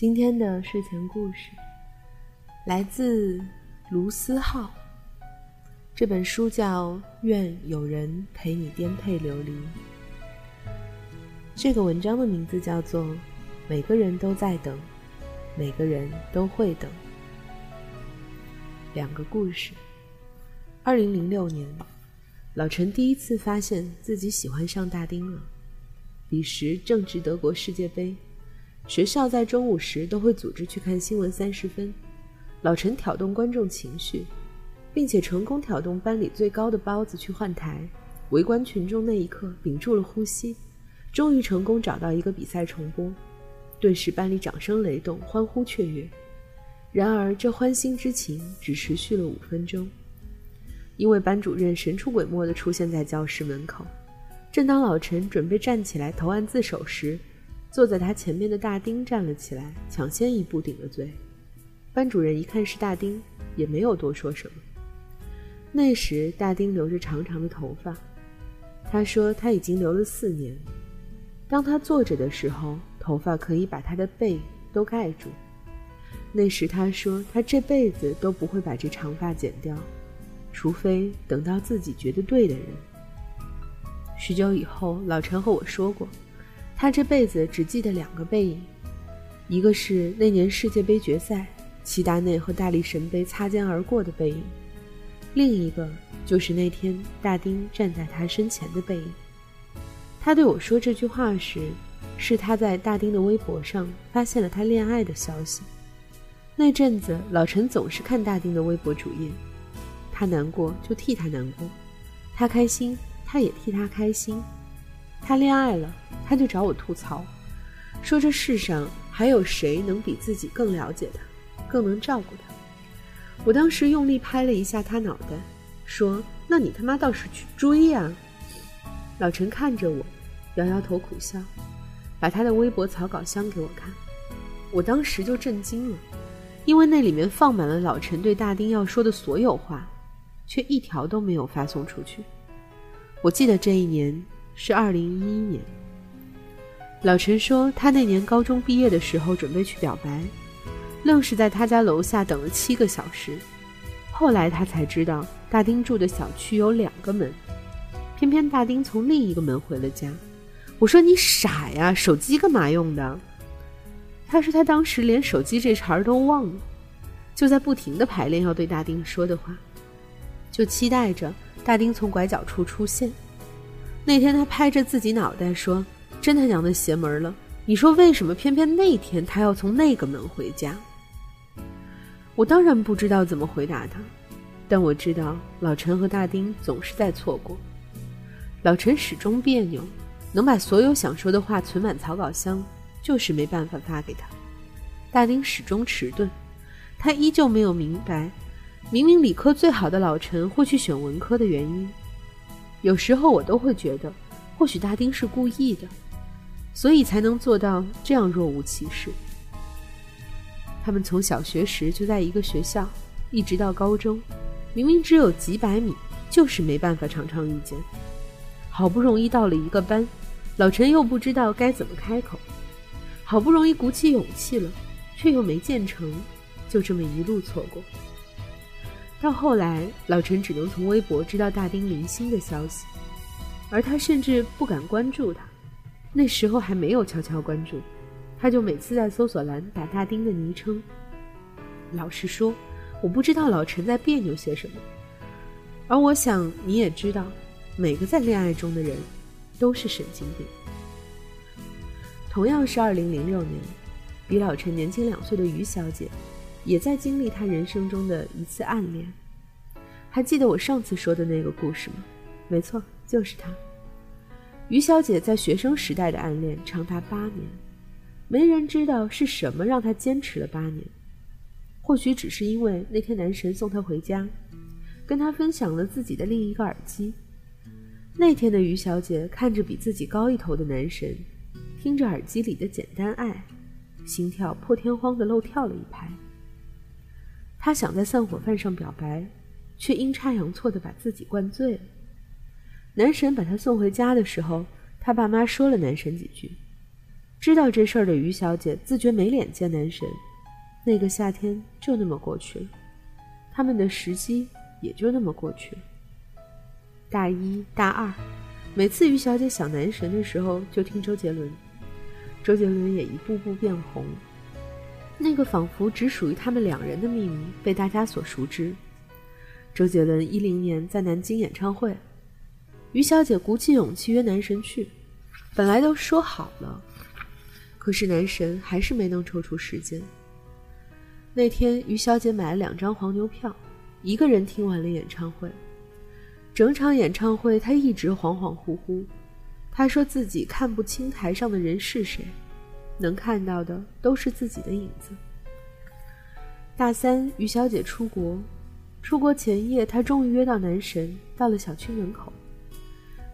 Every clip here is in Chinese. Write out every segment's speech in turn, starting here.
今天的睡前故事来自卢思浩。这本书叫《愿有人陪你颠沛流离》。这个文章的名字叫做《每个人都在等，每个人都会等》。两个故事。二零零六年，老陈第一次发现自己喜欢上大丁了。彼时正值德国世界杯，学校在中午时都会组织去看新闻三十分。老陈挑动观众情绪。并且成功挑动班里最高的包子去换台，围观群众那一刻屏住了呼吸，终于成功找到一个比赛重播，顿时班里掌声雷动，欢呼雀跃。然而这欢欣之情只持续了五分钟，因为班主任神出鬼没地出现在教室门口，正当老陈准备站起来投案自首时，坐在他前面的大丁站了起来，抢先一步顶了罪。班主任一看是大丁，也没有多说什么。那时，大丁留着长长的头发。他说他已经留了四年。当他坐着的时候，头发可以把他的背都盖住。那时他说他这辈子都不会把这长发剪掉，除非等到自己觉得对的人。许久以后，老陈和我说过，他这辈子只记得两个背影，一个是那年世界杯决赛，齐达内和大力神杯擦肩而过的背影。另一个就是那天大丁站在他身前的背影。他对我说这句话时，是他在大丁的微博上发现了他恋爱的消息。那阵子，老陈总是看大丁的微博主页，他难过就替他难过，他开心他也替他开心。他恋爱了，他就找我吐槽，说这世上还有谁能比自己更了解他，更能照顾他。我当时用力拍了一下他脑袋，说：“那你他妈倒是去追呀！”老陈看着我，摇摇头苦笑，把他的微博草稿箱给我看。我当时就震惊了，因为那里面放满了老陈对大丁要说的所有话，却一条都没有发送出去。我记得这一年是二零一一年。老陈说他那年高中毕业的时候准备去表白。愣是在他家楼下等了七个小时，后来他才知道大丁住的小区有两个门，偏偏大丁从另一个门回了家。我说你傻呀，手机干嘛用的？他说他当时连手机这茬儿都忘了，就在不停的排练要对大丁说的话，就期待着大丁从拐角处出现。那天他拍着自己脑袋说：“真他娘的邪门了！你说为什么偏偏那天他要从那个门回家？”我当然不知道怎么回答他，但我知道老陈和大丁总是在错过。老陈始终别扭，能把所有想说的话存满草稿箱，就是没办法发给他。大丁始终迟钝，他依旧没有明白，明明理科最好的老陈会去选文科的原因。有时候我都会觉得，或许大丁是故意的，所以才能做到这样若无其事。他们从小学时就在一个学校，一直到高中，明明只有几百米，就是没办法常常遇见。好不容易到了一个班，老陈又不知道该怎么开口。好不容易鼓起勇气了，却又没建成，就这么一路错过。到后来，老陈只能从微博知道大丁零星的消息，而他甚至不敢关注他。那时候还没有悄悄关注。他就每次在搜索栏打大丁的昵称。老实说，我不知道老陈在别扭些什么，而我想你也知道，每个在恋爱中的人都是神经病。同样是二零零六年，比老陈年轻两岁的于小姐，也在经历他人生中的一次暗恋。还记得我上次说的那个故事吗？没错，就是他。于小姐在学生时代的暗恋长达八年。没人知道是什么让她坚持了八年，或许只是因为那天男神送她回家，跟她分享了自己的另一个耳机。那天的于小姐看着比自己高一头的男神，听着耳机里的简单爱，心跳破天荒的漏跳了一拍。他想在散伙饭上表白，却阴差阳错的把自己灌醉了。男神把她送回家的时候，他爸妈说了男神几句。知道这事儿的于小姐自觉没脸见男神，那个夏天就那么过去了，他们的时机也就那么过去了。大一、大二，每次于小姐想男神的时候，就听周杰伦，周杰伦也一步步变红。那个仿佛只属于他们两人的秘密被大家所熟知。周杰伦一零年在南京演唱会，于小姐鼓起勇气约男神去，本来都说好了。可是男神还是没能抽出时间。那天，于小姐买了两张黄牛票，一个人听完了演唱会。整场演唱会，她一直恍恍惚惚。她说自己看不清台上的人是谁，能看到的都是自己的影子。大三，于小姐出国，出国前夜，她终于约到男神，到了小区门口。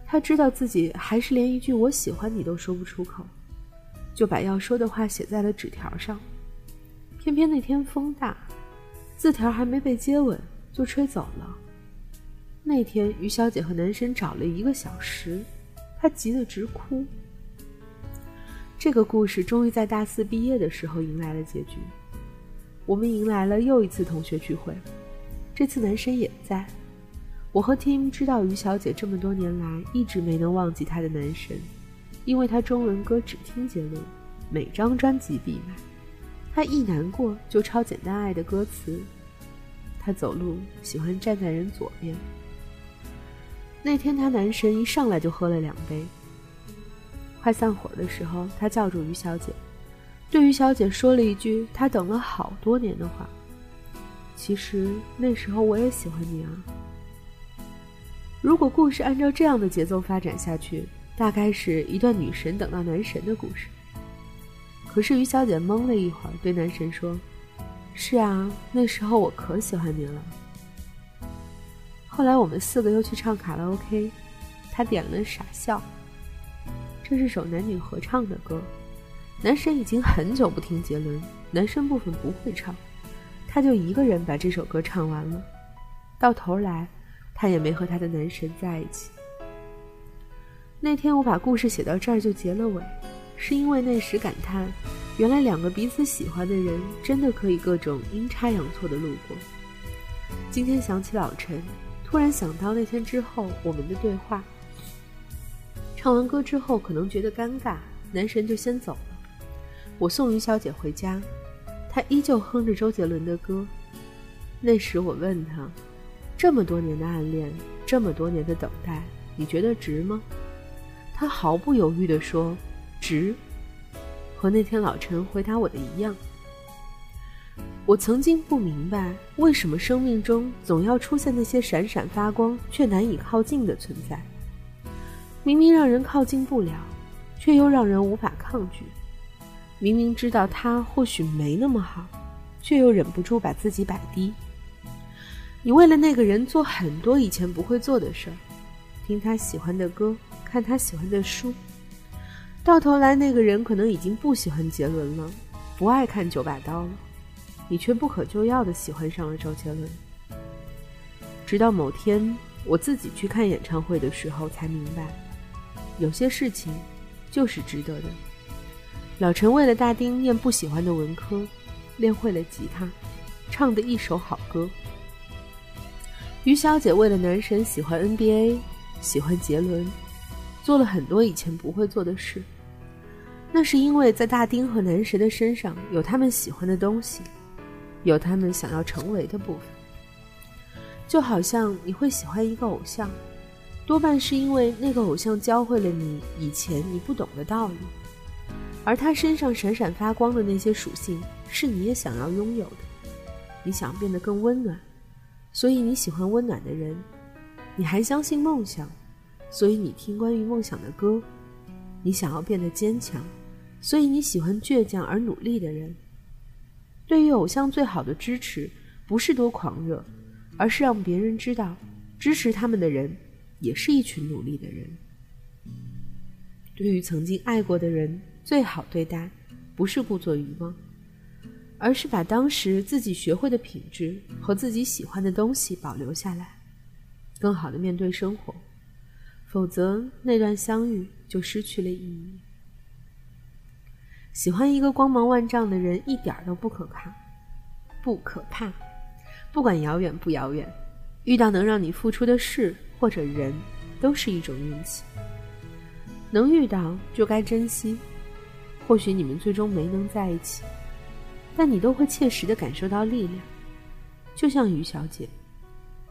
她知道自己还是连一句“我喜欢你”都说不出口。就把要说的话写在了纸条上，偏偏那天风大，字条还没被接吻就吹走了。那天于小姐和男神找了一个小时，她急得直哭。这个故事终于在大四毕业的时候迎来了结局，我们迎来了又一次同学聚会，这次男神也在。我和 Tim 知道于小姐这么多年来一直没能忘记她的男神。因为他中文歌只听杰伦，每张专辑必买。他一难过就抄《简单爱》的歌词。他走路喜欢站在人左边。那天他男神一上来就喝了两杯。快散伙的时候，他叫住于小姐，对于小姐说了一句他等了好多年的话：“其实那时候我也喜欢你啊。”如果故事按照这样的节奏发展下去。大概是一段女神等到男神的故事。可是于小姐懵了一会儿，对男神说：“是啊，那时候我可喜欢您了。”后来我们四个又去唱卡拉 OK，他点了《傻笑》，这是首男女合唱的歌。男神已经很久不听杰伦，男生部分不会唱，他就一个人把这首歌唱完了。到头来，他也没和他的男神在一起。那天我把故事写到这儿就结了尾，是因为那时感叹，原来两个彼此喜欢的人真的可以各种阴差阳错的路过。今天想起老陈，突然想到那天之后我们的对话。唱完歌之后可能觉得尴尬，男神就先走了。我送于小姐回家，她依旧哼着周杰伦的歌。那时我问她，这么多年的暗恋，这么多年的等待，你觉得值吗？她毫不犹豫地说：“值。”和那天老陈回答我的一样。我曾经不明白，为什么生命中总要出现那些闪闪发光却难以靠近的存在。明明让人靠近不了，却又让人无法抗拒。明明知道他或许没那么好，却又忍不住把自己摆低。你为了那个人做很多以前不会做的事儿，听他喜欢的歌。看他喜欢的书，到头来那个人可能已经不喜欢杰伦了，不爱看九把刀了，你却不可救药的喜欢上了周杰伦。直到某天我自己去看演唱会的时候，才明白，有些事情就是值得的。老陈为了大丁念不喜欢的文科，练会了吉他，唱的一首好歌。于小姐为了男神喜欢 NBA，喜欢杰伦。做了很多以前不会做的事，那是因为在大丁和男神的身上有他们喜欢的东西，有他们想要成为的部分。就好像你会喜欢一个偶像，多半是因为那个偶像教会了你以前你不懂的道理，而他身上闪闪发光的那些属性是你也想要拥有的。你想变得更温暖，所以你喜欢温暖的人，你还相信梦想。所以你听关于梦想的歌，你想要变得坚强，所以你喜欢倔强而努力的人。对于偶像最好的支持，不是多狂热，而是让别人知道，支持他们的人也是一群努力的人。对于曾经爱过的人，最好对待，不是故作愚妄，而是把当时自己学会的品质和自己喜欢的东西保留下来，更好的面对生活。否则，那段相遇就失去了意义。喜欢一个光芒万丈的人一点都不可怕，不可怕。不管遥远不遥远，遇到能让你付出的事或者人，都是一种运气。能遇到就该珍惜。或许你们最终没能在一起，但你都会切实的感受到力量。就像于小姐，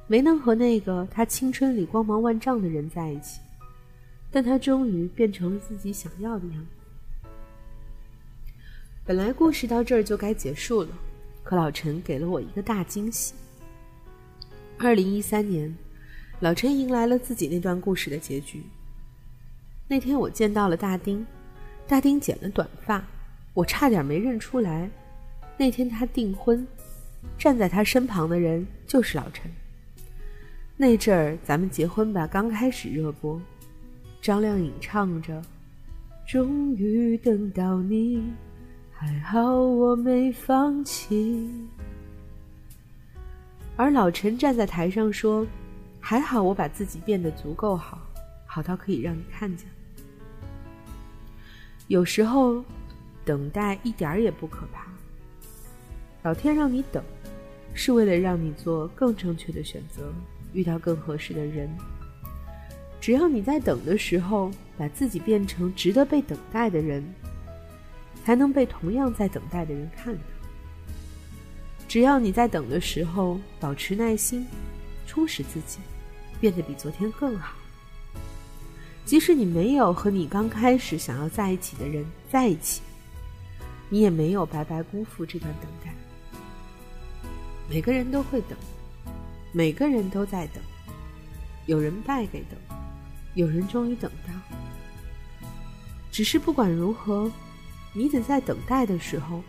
没能和那个她青春里光芒万丈的人在一起，但她终于变成了自己想要的样子。本来故事到这儿就该结束了。可老陈给了我一个大惊喜。二零一三年，老陈迎来了自己那段故事的结局。那天我见到了大丁，大丁剪了短发，我差点没认出来。那天他订婚，站在他身旁的人就是老陈。那阵儿咱们结婚吧刚开始热播，张靓颖唱着《终于等到你》。还好我没放弃，而老陈站在台上说：“还好我把自己变得足够好，好到可以让你看见。”有时候，等待一点儿也不可怕。老天让你等，是为了让你做更正确的选择，遇到更合适的人。只要你在等的时候，把自己变成值得被等待的人。才能被同样在等待的人看到。只要你在等的时候保持耐心，充实自己，变得比昨天更好。即使你没有和你刚开始想要在一起的人在一起，你也没有白白辜负这段等待。每个人都会等，每个人都在等。有人败给等，有人终于等到。只是不管如何。你得在等待的时候，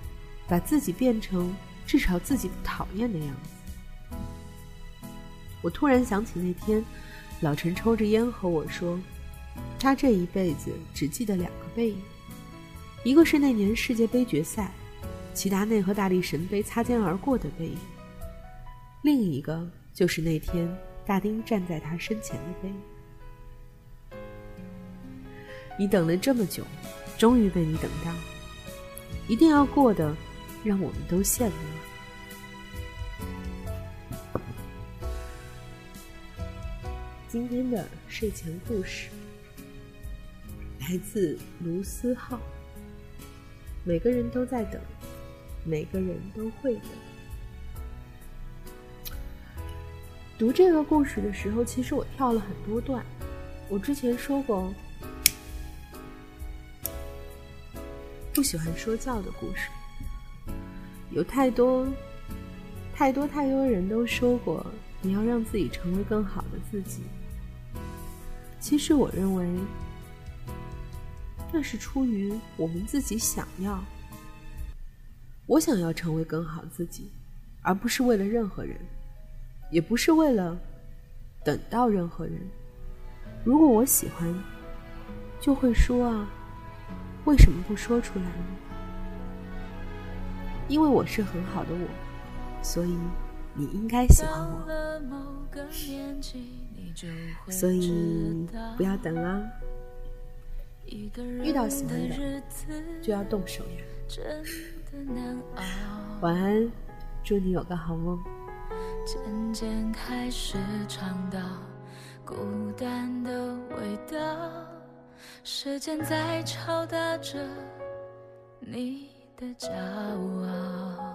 把自己变成至少自己不讨厌的样子。我突然想起那天，老陈抽着烟和我说，他这一辈子只记得两个背影，一个是那年世界杯决赛，齐达内和大力神杯擦肩而过的背影，另一个就是那天大丁站在他身前的背影。你等了这么久，终于被你等到。一定要过得让我们都羡慕。今天的睡前故事来自卢思浩。每个人都在等，每个人都会等。读这个故事的时候，其实我跳了很多段。我之前说过。不喜欢说教的故事，有太多、太多、太多人都说过，你要让自己成为更好的自己。其实我认为，那是出于我们自己想要。我想要成为更好自己，而不是为了任何人，也不是为了等到任何人。如果我喜欢，就会说啊。为什么不说出来呢？因为我是很好的我，所以你应该喜欢我。所以不要等啦，遇到喜欢的就要动手呀。晚安，祝你有个好梦。渐渐开始尝到孤单的味道。时间在敲打着你的骄傲，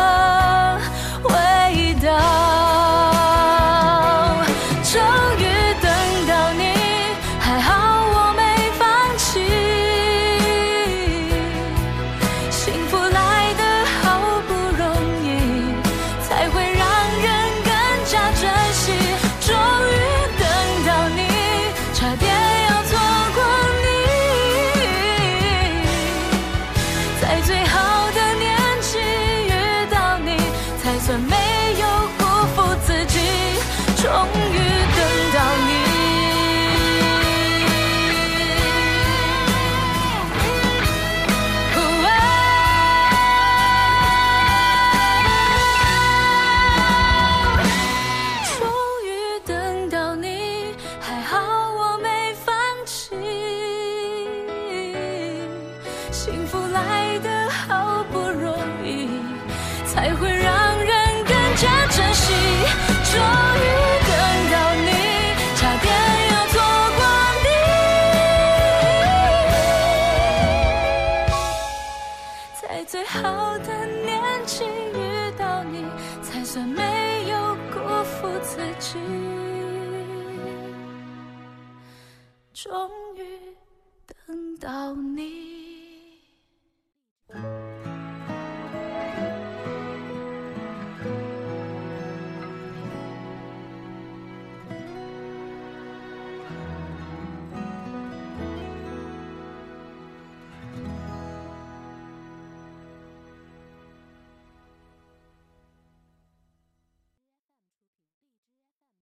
终于等到你。